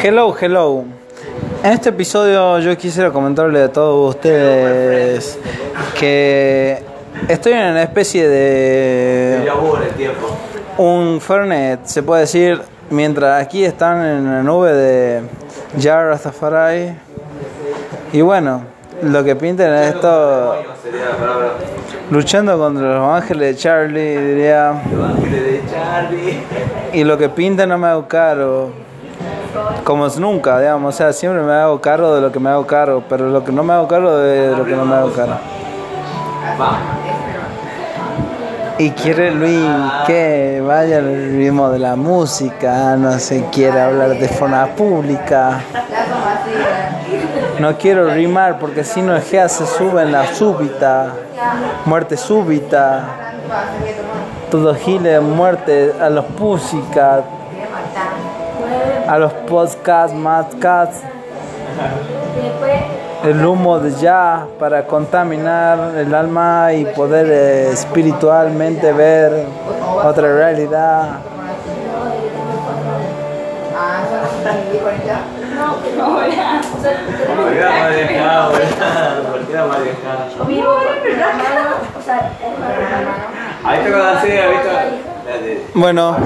Hello, hello. En este episodio yo quisiera comentarle a todos ustedes que estoy en una especie de un Fernet, se puede decir, mientras aquí están en la nube de Jar Rastafari. Y bueno, lo que pintan es esto luchando contra los ángeles de Charlie, diría. Y lo que pinta no me hago caro. Como es nunca, digamos, o sea, siempre me hago cargo de lo que me hago cargo, pero lo que no me hago cargo de lo que no me hago cargo. Y quiere Luis que vaya al ritmo de la música, no se quiere hablar de forma pública. No quiero rimar porque si no que se sube en la súbita, muerte súbita. Todo gile muerte a los músicas a los podcasts, madcasts, el humo de ya para contaminar el alma y poder eh, espiritualmente ver otra realidad. Bueno,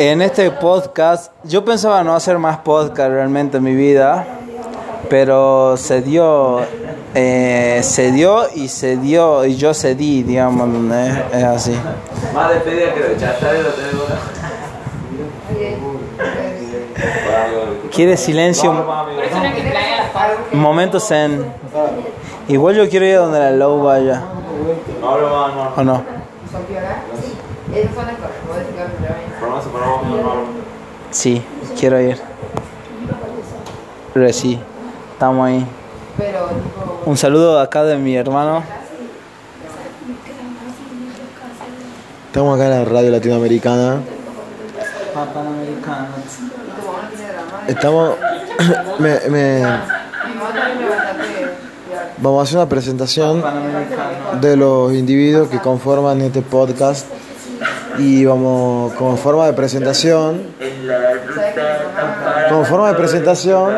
en este podcast, yo pensaba no hacer más podcast realmente en mi vida, pero se dio, eh, se dio y se dio y yo cedí, digamos, es, así. Más despedida que está lo ¿Quiere silencio? Momentos en. Igual yo quiero ir a donde la low vaya. ¿O no? Sí, quiero ir. Pero sí, estamos ahí. Un saludo acá de mi hermano. Estamos acá en la radio latinoamericana. Estamos. me, vamos a hacer una presentación de los individuos que conforman este podcast y vamos como forma de presentación. Como forma de presentación.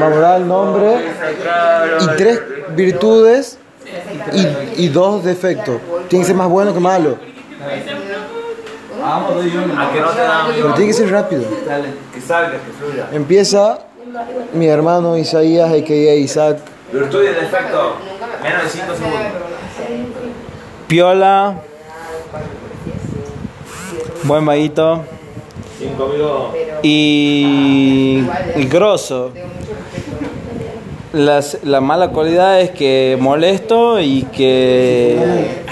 Vamos a dar el nombre y tres virtudes y, y dos defectos. Tiene que ser más bueno que malo. Pero tiene que ser rápido. Empieza mi hermano Isaías a.k.a. Isaac. Virtud y defecto menos de 5 segundos Piola. Buen vaguito. Y, y grosso. Las, la mala cualidad es que molesto y que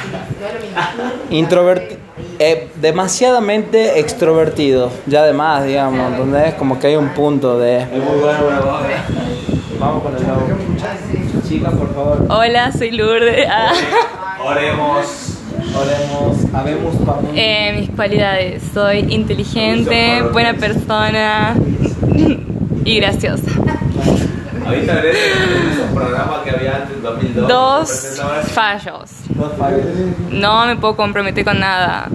introvertido, eh, demasiadamente extrovertido, ya además, digamos, donde es como que hay un punto de... Vamos con el Chica, por favor. Hola, soy Lourdes. Ah. Oremos. Oremos. Habemos eh, mis cualidades. Soy inteligente, buena persona y graciosa. Ahorita un programa que había antes 2002. Dos fallos. Dos fallos. No me puedo comprometer con nada.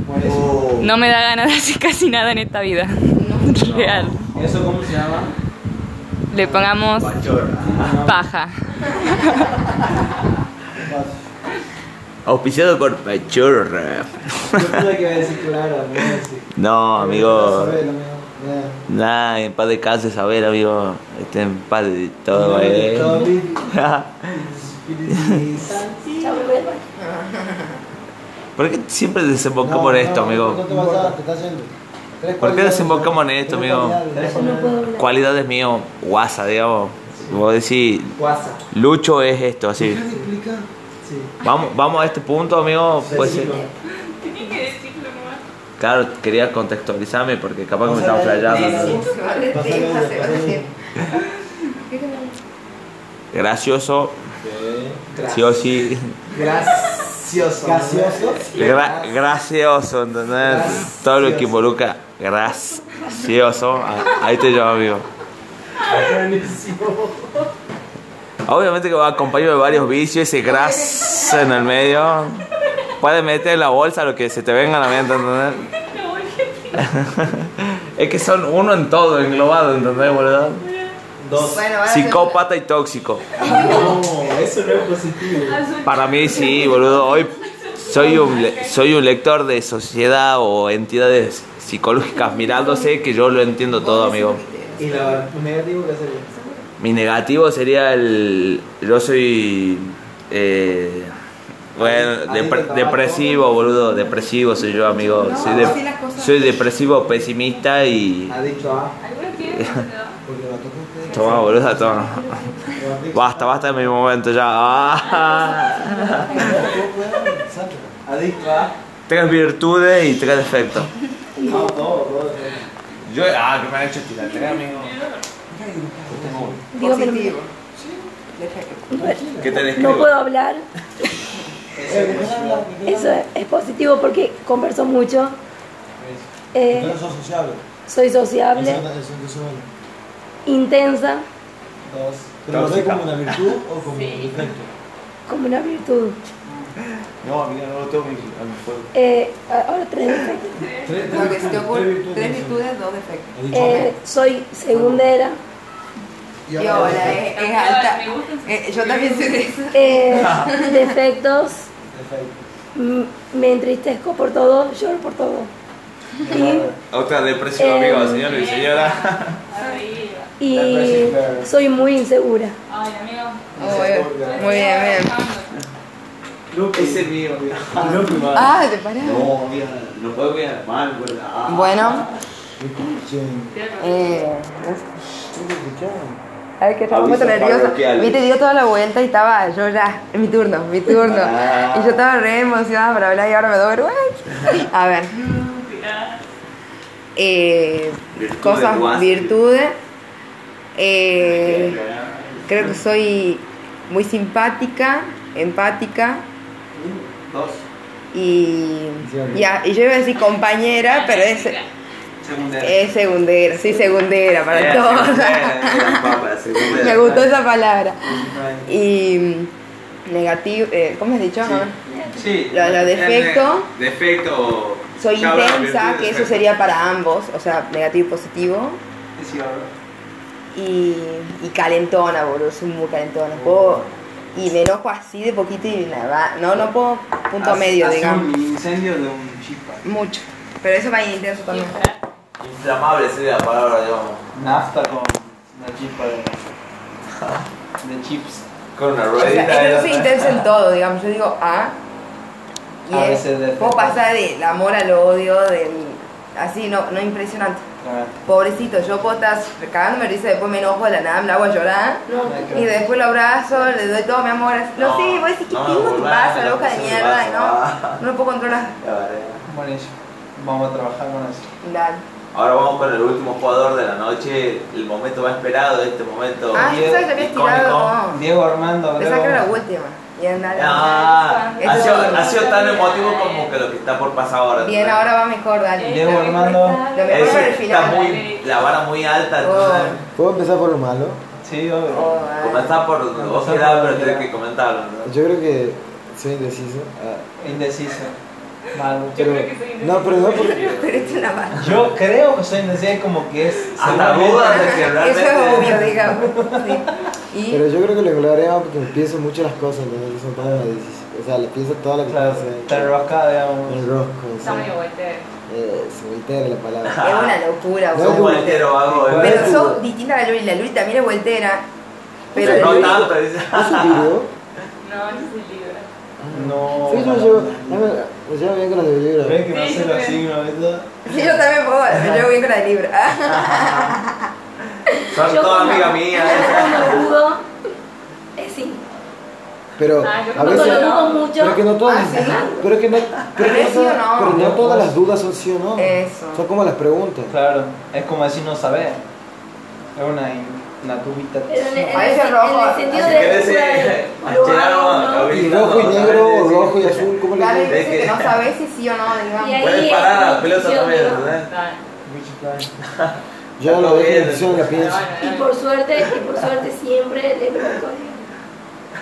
No me da ganas de hacer casi nada en esta vida. Real. ¿Eso cómo se llama? Le pongamos paja. Auspiciado por Pachorra. No, amigo. Nada, en paz de casa saber, amigo. Este en paz de todo, eh. ¿Por qué siempre desembocamos en esto, amigo? ¿Por qué desembocamos en esto, amigo? Cualidades mío, guasa, digamos. Vos decís, Lucho es esto, así. Vamos, vamos a este punto, amigo. Pues, Claro, quería contextualizarme porque capaz que me estaba flayando. Gracioso. Sí o sí. Gracioso. Gracioso. gracioso, ¿entendés? Todo lo que involucra gracioso. Ahí te llamo, amigo. Obviamente que va acompañado de varios vicios, ese gras en el medio. Puedes meter en la bolsa lo que se te venga a la mente, ¿entendés? Es que son uno en todo, englobado, ¿entendés, boludo? Dos. Bueno, Psicópata y tóxico. No, eso no es positivo. Para mí sí, boludo. Hoy soy un, soy un lector de sociedad o entidades psicológicas mirándose que yo lo entiendo todo, amigo. ¿Y la negativo qué sería? Mi negativo sería el... Yo soy... eh, bueno, depre- depresivo, boludo. Depresivo soy yo, amigo. Soy, de- depresivo, pesimista y... Adicto a. ¿no? Toma, boludo, toma. Basta, basta de mi momento ya. Ah. Adicto a. Tengas virtudes y tengas defectos. No, todo, todo. Yo, ah, que me han hecho tirarte, amigo. Digo, pero- Positivo. ¿Qué te no describo? puedo hablar. Eso es, es positivo porque converso mucho. Eh, Entonces sos sociable. soy sociable, Eso- eso- eso vale. intensa, Dos. ¿Pero lo ves como una virtud o como un defecto? como una virtud. No, amiga, no lo tengo a mi, a mi fuego. Eh, ahora tres defectos. Tres, tres virtudes. tres virtudes, dos defectos. Eh, soy segundera, Y ahora- es, es alta. Eh, yo también soy de eso. eh, defectos, me entristezco por todo, lloro por todo. Y, Otra depresión, Eh, amigo, señor y señora. Y soy muy insegura. Ay, amigo. Muy bien, muy bien, Lupe. Ese es mío, man. Ah, te parás. No, amiga, no puedo quedar mal, ¿verdad? Bueno, Escuchen. eh, Escuchen. a ver que estaba un poco nerviosa. Viste, dio toda la vuelta y estaba yo ya, es mi turno, mi turno. Ah. Y yo estaba re emocionada para hablar y ahora me doy vergüenza. A ver. Eh, cosas, guas. virtudes. Eh, creo que soy muy simpática, empática Dos. y, y, a- y yo iba a decir compañera, pero es, Segundera. es segundera, soy segundera para todos. segundera, era papa, segundera. Me gustó esa palabra. Y mm, negativo, eh, ¿cómo has dicho? Sí. Lo, lo defecto, Defecto. soy Ya intensa, que eso sería para ambos, o sea, negativo y positivo. Sí, ahora. Y, y calentona, boludo, soy muy calentona. Puedo, y me enojo así de poquito y nada, no, no puedo punto Hace- medio, hace digamos. un incendio de un chispa. Mucho. Pero eso va a ir intenso también. Inflamable sería la palabra, digamos. Nafta con una chispa de, de chips. Con una O sea, ruedita. es que yo era- soy intensa en todo, digamos. Yo digo A. Y A es, veces de- puedo pasar del amor al odio, del. Así, no, no impresionante. Pobrecito, yo puedo estar cagándome risa, después me enojo de la nada, me la hago a llorar. Y después lo abrazo, le doy todo mi amor. No, No, sí, voy a decir, ¿qué no, tengo en tu la loca de mierda? Y vaso, no, no lo puedo controlar. Ya vale. Buenísimo. Vamos a trabajar con eso. Dale. Ahora vamos con el último jugador de la noche, el momento más esperado, este momento. Ah, que habías icónico. tirado. Diego Armando Pensaba que era la última. Bien, dale. Ah, ha sido, ha sido tan emotivo como que lo que está por pasar ahora. Bien, ahora va mejor, dale. Diego Armando. Lo mejor para el está final. muy, la vara muy alta. Oh. ¿Puedo empezar por lo malo? Sí, obvio. Oh, dale. Comenzar por vos por pero tenés que comentarlo. ¿no? Yo creo que soy indeciso. ah, Indeciso. Malo. pero, no, pero no porque. Pero es una mala. Yo creo que soy es como que es. Hasta seguramente- dudas de que Eso realmente. es obvio, digamos. Sí. Y Pero yo creo que lo englobaría más porque pienso mucho las cosas, entonces son todas las decisiones. O sea, le pienso todo lo que Claro, pasa. está enroscada, digamos. El rosco, Está muy sí. voltero. Eh, se voltea la palabra. es una locura, No, como- voltero. ¿eh? Pero sos distinta a la Luli. La Luli también es voltera. Pero No tanto, dice. ¿Es un Virgo? No, yo soy libre. No. Sí, yo me llevo, me, llevo bien con los de Libra. ¿Ves que no sé los signos, ¿verdad? Sí, yo también puedo, me llevo bien con la de Libra. Son Yo todas amigas mías. Cuando dudo, es sí. Pero Ah, yo a veces. lo dudo mucho. Pero que no todas. Ah, ¿sí? Pero que no. pero no todas las dudas son sí o no. Eso. Son como las preguntas. Claro, es como decir no saber. Es una, una tubita. Pero en, el, rojo. Y rojo y negro, o rojo y azul, ¿cómo le veces que no sabes si sí o no, Y digamos. ahí Puedes es parar a la mi pelota decisión, también. Dale. Yo lo bien, en la pienso. Y por suerte, y por suerte siempre le pregunto.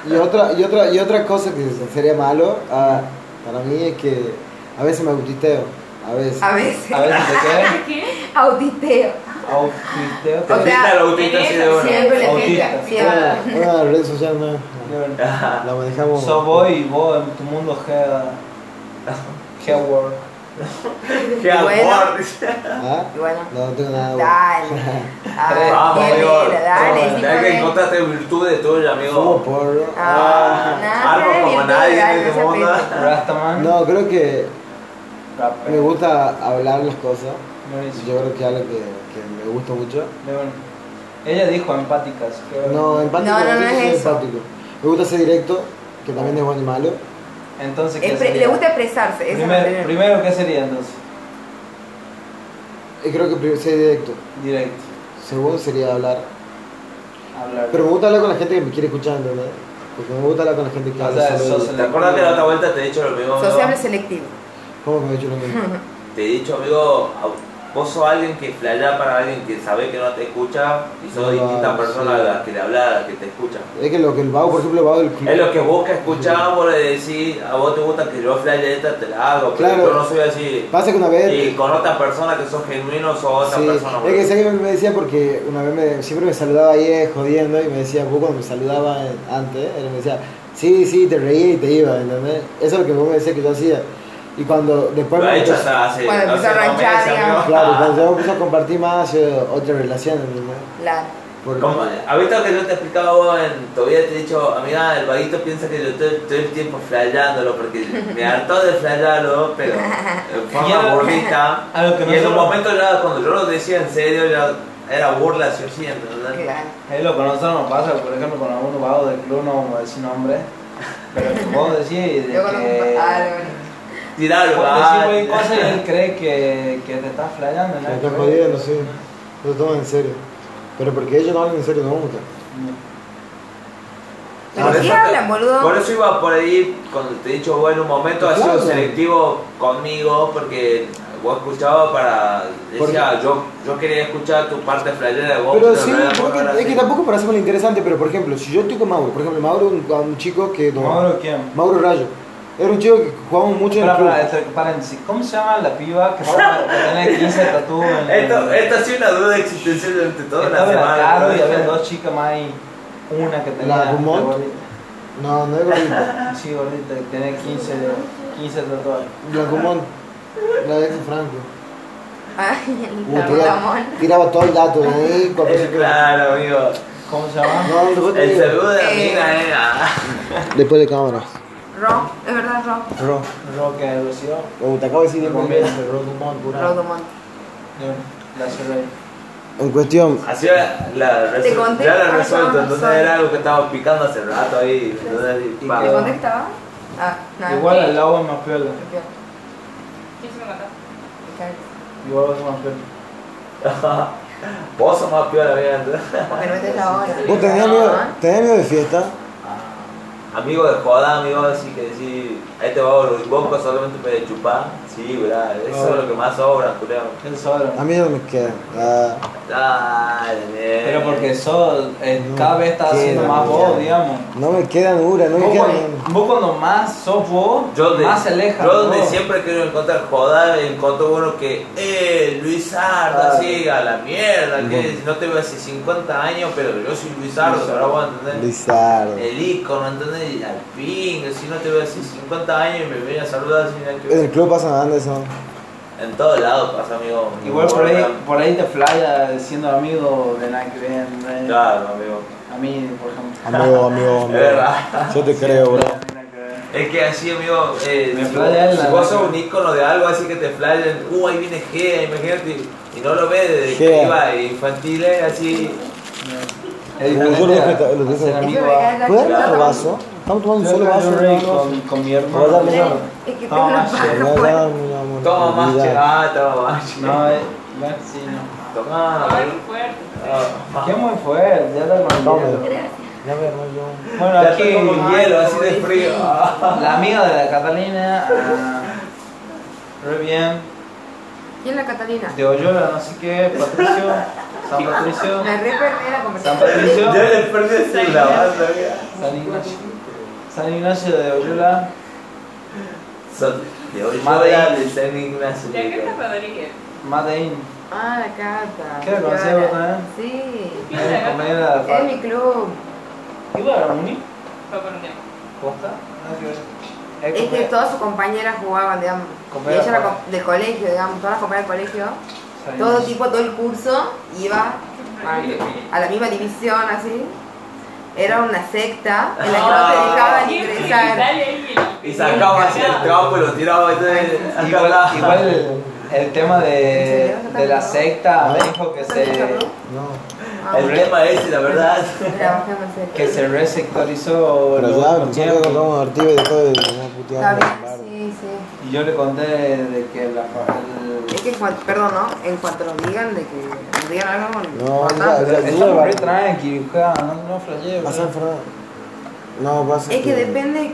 Y otra, y otra, y otra cosa que sería malo ah, para mí es que a veces me autisteo. A veces. A veces. A veces te qué? Autisteo. Autista, sea, el autista sí de una. Siempre le Autista. siempre. Una, red social no, la manejamos. Sos vos y vos en tu mundo Head. Headward. ¡Qué Bueno. amor! dice. ¿Ah? Y bueno, No, no tengo nada. dale. Ay, Vamos, amigo. lindo, dale, sí, Hay que encontrarte virtudes tuyas, amigo. Fumo porro. Ah, nada, algo como nadie en dale, este no mundo. No, creo que Me gusta hablar las cosas. Buenísimo. Yo creo que es algo que, que me gusta mucho. Bueno. Ella dijo empáticas. que- No, empático, No, no, no es soy eso. empático. Me gusta ser directo, que también es bueno y malo. Entonces, ¿qué sería? Le gusta expresarse. Primer- primero. primero, ¿qué sería entonces? Y creo que ser directo. Directo. Segundo sería hablar. Hablar. Pero me gusta hablar con la gente que me quiere escuchar, ¿entendés? Porque me gusta hablar con la gente que O habla sea, ¿Te acuerdas que la otra vuelta te he dicho lo mismo? Sociable selectivo. ¿Cómo que me he dicho lo mismo? Te he dicho, amigo, vos sos alguien que flaya para alguien que sabe que no te escucha y sos Ah, distinta persona sí. a la que le habla, a la que te escucha. Es que lo que el vago, por ejemplo, el vago del club. Es lo que busca escuchar, le decís, a vos te gusta que yo flaye esta, te la hago, pero Claro. yo no soy así. Pasa que una vez. Y con otra persona que sos genuino, sos otra Sí, persona. es que sé que me decía porque una vez me, siempre me saludaba ahí jodiendo y me decía, vos cuando me saludaba antes, él me decía, sí, sí, te reía y te iba, ¿entendés? Eso es lo que vos me decías que yo hacía. Y cuando después Lo ha me hecho empezó- hasta hace, Cuando no empezó a ranchar, meses, digamos. Claro, cuando yo empecé a compartir más eh, otra relación. La, Porque- Como, ¿Has visto que yo te explicaba vos en todavía te he dicho, amiga, el vaguito piensa que yo estoy todo el tiempo flayándolo porque me hartó de flayarlo, pero en forma que y en un momento ya, cuando yo lo decía en serio, ya era burla, sí o sí, ¿entendés? claro. Es lo que a nosotros nos pasa, por ejemplo, con algunos vagos del club, no vamos a decir nombre. Pero que vos decís de Yo conozco que... ah. Tirarlo, ah, cualquier cosa y él cree que, que te estás flayando. Están que ver. jodiendo, sí. Lo toman en serio. Pero porque ellos no hablan en serio, no. Pero Por sí eso te- hablan, boludo. Por eso iba por ahí, cuando te he dicho, vos en un momento has Claro. sido selectivo conmigo, porque vos escuchabas para. Decía, yo, yo quería escuchar tu parte flayera de vos. Pero sí, no era creo por que, ahora es que sí. tampoco para hacerlo interesante, pero por ejemplo, si yo estoy con Mauro, por ejemplo, Mauro un, un chico que... ¿Mauro quién? Mauro Rayo. Era un chico que jugábamos mucho en el club. esto- paréntesis. ¿Cómo se llama la piba que, tenía 15 tatuos en Esto, esto ha sido una duda existencial durante toda la la semana. Caro ¿no? y había dos chicas más y una que tenía... ¿La gordita. No, no es gordita. Sí, gordita, que tenía 15, 15 tatuajes. La ex de Franco. Ay, Uh, el tiraba, todo el dato de ahí. Eh, claro, amigo. ¿Cómo se llama? No, El saludo de la Eh. mina, eh. ah. Después de cámaras. Ro, es verdad, Ro. Ro. Roque de Rocío. Oh, te acabo de decir bien. bien. Ro Dumont, pura. Ro Dumont. La cerré. En cuestión, Así la, la Te conté, ya la ah, resuelto, entonces era algo que estaba picando hace rato ahí. Entonces. ¿Te conté que estaba? Ah, nada. Igual al agua es más piola. ¿Quién se me contó? Igual vos sos más piola. Vos sos más piola, entonces. Porque no estés ahora. ¿vos tenés miedo, tenés miedo de fiesta? Amigo de joda, amigo, así que decir, ahí te va los bocos solamente para chupar. Sí, verdad, eso No. es lo que más sobra, culero. Él sobra. A mí no me queda. Ah, Dale. Pero porque sos, eh, No cada vez estás haciendo queda, más no vos, queda. digamos. no me queda dura, no me Vos queda. cuando, vos cuando más sos vos, Yo de, más se aleja. yo de donde siempre quiero encontrar joda, encuentro uno que, eh, Luis Arda, Ah. así, a la mierda, que no te veo hace 50 años, pero yo soy Luis Arda, ahora vos entendés. Lizardo. El icono, ¿entendés? Y al ping, si no te veo hace 50 años y me viene a saludar sin nada que En ver. el club pasa nada En todos lados pasa, amigo. Igual por ahí, por ahí te flaya siendo amigo de. ¿no? Claro, amigo. A mí, por ejemplo. Amigo, amigo, Es amigo. verdad. Yo te creo, bro. Es que así, amigo, eh, Me si, si vos sos un ícono de algo así que te flayen, uh, ahí viene Gea, imagínate, y no lo ves desde que iba infantiles, así. Es diferente lo a- ¿Puedes chota. dar otro vaso? Estamos tomando un solo vaso. con, con mi hermano. darle una más. Toma más ah, toma más. No, eh, sí, no. Toma. Ay, muy fuerte. Ah. Qué muy fuerte, ya Toma. el hielo. Ya me yo. Bueno, Ya aquí como hielo, así de frío. La amiga de la Catalina, ah, re bien, ¿Quién es la Catalina? de Oyola, no sé qué, Patricio, San Patricio, Me re perdí la San conversación. Patricio, Ya le perdí ese la. San Ignacio, San Ignacio de Oyola, Son- De de San Ignacio. ¿Ya qué está Rodríguez? Madein. Ah, la carta. ¿Qué la conocés vos también? Sí. Es compañera de la Es mi club. ¿Igual a la uni? Fue por un tiempo. ¿Costa? Nada que ver. Es que todas sus compañeras jugaban, digamos. Y ella era del colegio, digamos, todas las compañeras del colegio. Todo tipo, todo el curso iba a, a la misma división, así. Era una secta en la que no te dejaban ingresar. Y sacaba así el trapo y lo tiraba. Entonces, Igual, igual el, el tema de, de la secta me dijo que se, No. Ah, El tema ese, la verdad. Que se resectorizó Pero ya, y después de una Está puteada. Y yo le conté de que la, el, Es que, en cuanto- perdón, ¿no? En cuanto nos digan de que nos digan algo No, importante. ya, ya. Estamos re tranqui, no, no flasheé, Pasa. No, pasa Es que depende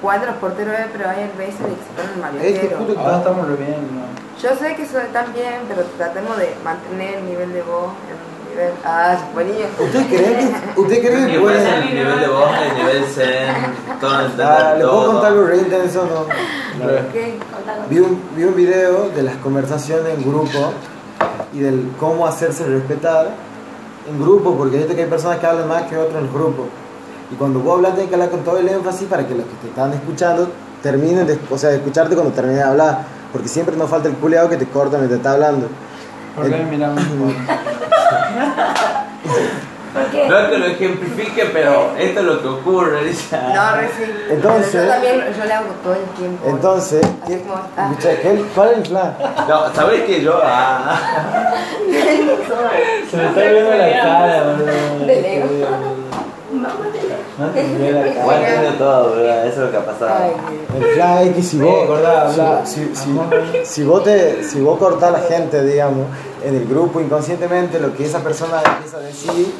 cuál de los porteros es, pero hay veces de que se ponen mal Es que justo- Ahora estamos re bien, ¿no? Yo sé que eso está bien, pero tratemos de mantener el nivel de voz, el nivel... Ah, se niño. ¿Usted cree que, usted cree que pues el nivel de voz, el nivel zen, Ah, ¿Le puedo contar algo re intenso no? Vi un, vi un video de las conversaciones en grupo y del cómo hacerse respetar en grupo, porque viste que hay personas que hablan más que otros en el grupo. Y cuando vos hablas, tenés que hablar con todo el énfasis para que los que te están escuchando terminen de, o sea, de escucharte cuando termines de hablar. Porque siempre nos falta el culeado que te corta mientras está hablando. ¿Por qué miramos? No es que lo ejemplifique, pero esto es lo que ocurre. No, re sí. Entonces- Yo también, yo le hago todo el tiempo. Entonces, Así ¿qué- como está. escucha, ¿qué- ¿cuál es el plan? No, ¿sabes que yo? Ah, Se me está viendo la cara, boludo. De Lego. No te entiendo todo, ¿verdad? Eso es lo que ha pasado. El plan es que si vos, acordá, si, habla. si, si, si vos te, si vos cortás a la gente, digamos, en el grupo inconscientemente, lo que esa persona empieza a decir,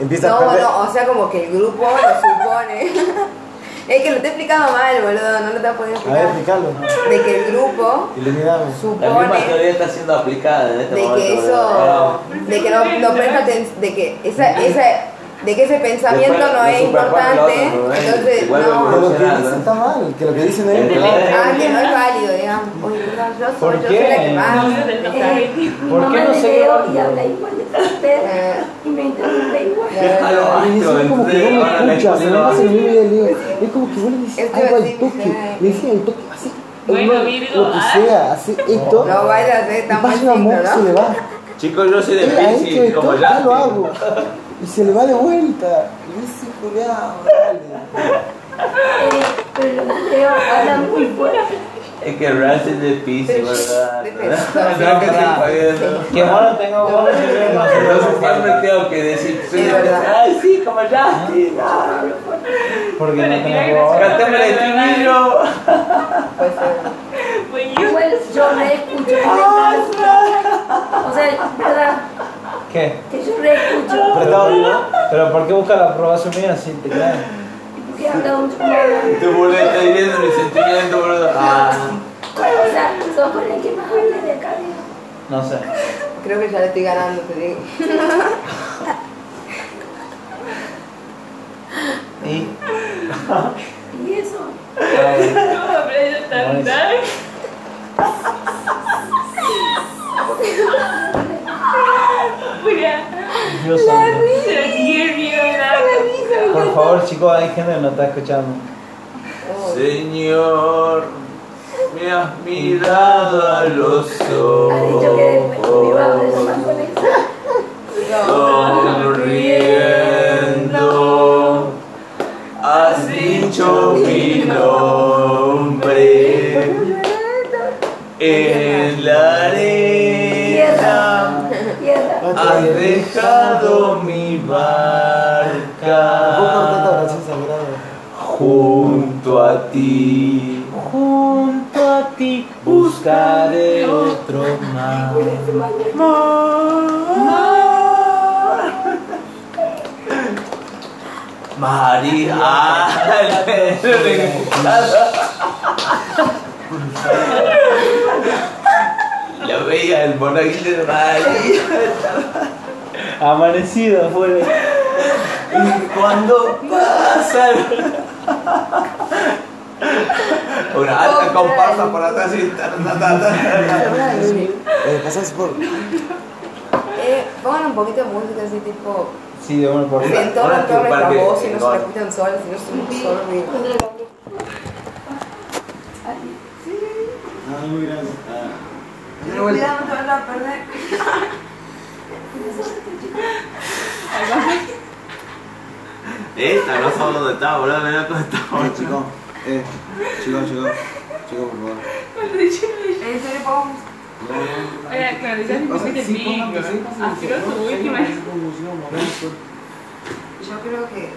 empieza a No, perder. no, o sea, como que el grupo lo supone. es que lo te he explicado mal, boludo, no lo te he podido A ver, explicar. explícalo. De que el grupo Iluminamos. La misma supone teoría está siendo aplicada en este de momento. que eso, de que no, no presta atención, de que esa, esa, de que ese pensamiento Después no es importante, otro, ¿no? entonces no. Pero lo que dicen está mal, que lo que dicen es Ah, que no es válido, digamos. Oye, perdón, yo soy, ¿Por yo qué? soy la que más. Eh, ¿Por qué no le se quedó? y habla igual de usted Eh, y me interrumpe igual. Es como que vos me escuchas, me en mi video, le digo, es como que vos le dices algo así, al toque, le decís al toque, así, Bueno, Virgo, lo que ah. sea, hace esto, No vaya a ser y tan pasa un amor, se le ¿no? va. Chicos, yo soy de Pisces, como ya ya. lo hago. Y se le va de vuelta. Y dice. Eh, pero los leo hablan muy fuerte. Es que Raz es de Pisces, ¿verdad? No, no, que bueno tengo de Entonces siempre tengo que decir. Ay, sí, como ya. sí, no. Porque no tengo voz. Cantame el estribillo. Puede ser. Igual yo reescucho. O sea, ¿verdad? ¿Qué? Que yo reescucho. Apretado, ¿no? ¿Pero por qué busca la aprobación mía si te cae? Porque habla mucho habla. Tu boludo está viviendo mi sentimiento, boludo. Ah. O sea, sos con el que más habla de acá. digo. No sé. Creo que ya le estoy ganando, te digo. Y. Y eso. Por favor, chicos, hay gente que no está escuchando. Señor, me has mirado a los ojos. Sonriendo, has dicho mi nombre. En la arena. Has dejado mi ¿Puedo cortar esta barca junto a ti. Junto a ti buscaré otro mar. María. Ya veía el monaguillo de María. Amanecido afuera. Y cuando pasan. Una alta comparsa por atrás y Pasas por. Eh, pongan un poquito de música así tipo. Sí, de una por Entornan toda nuestra voz y no se repitan solas, si no somos solos. Ah, muy grande. Ah. Cuidado, te van a perder. Eh, Esta, no sabemos dónde está, boludo, me da cuenta. Eh, chico, eh, chico, chico, chico, por favor. Eh, Yo creo que.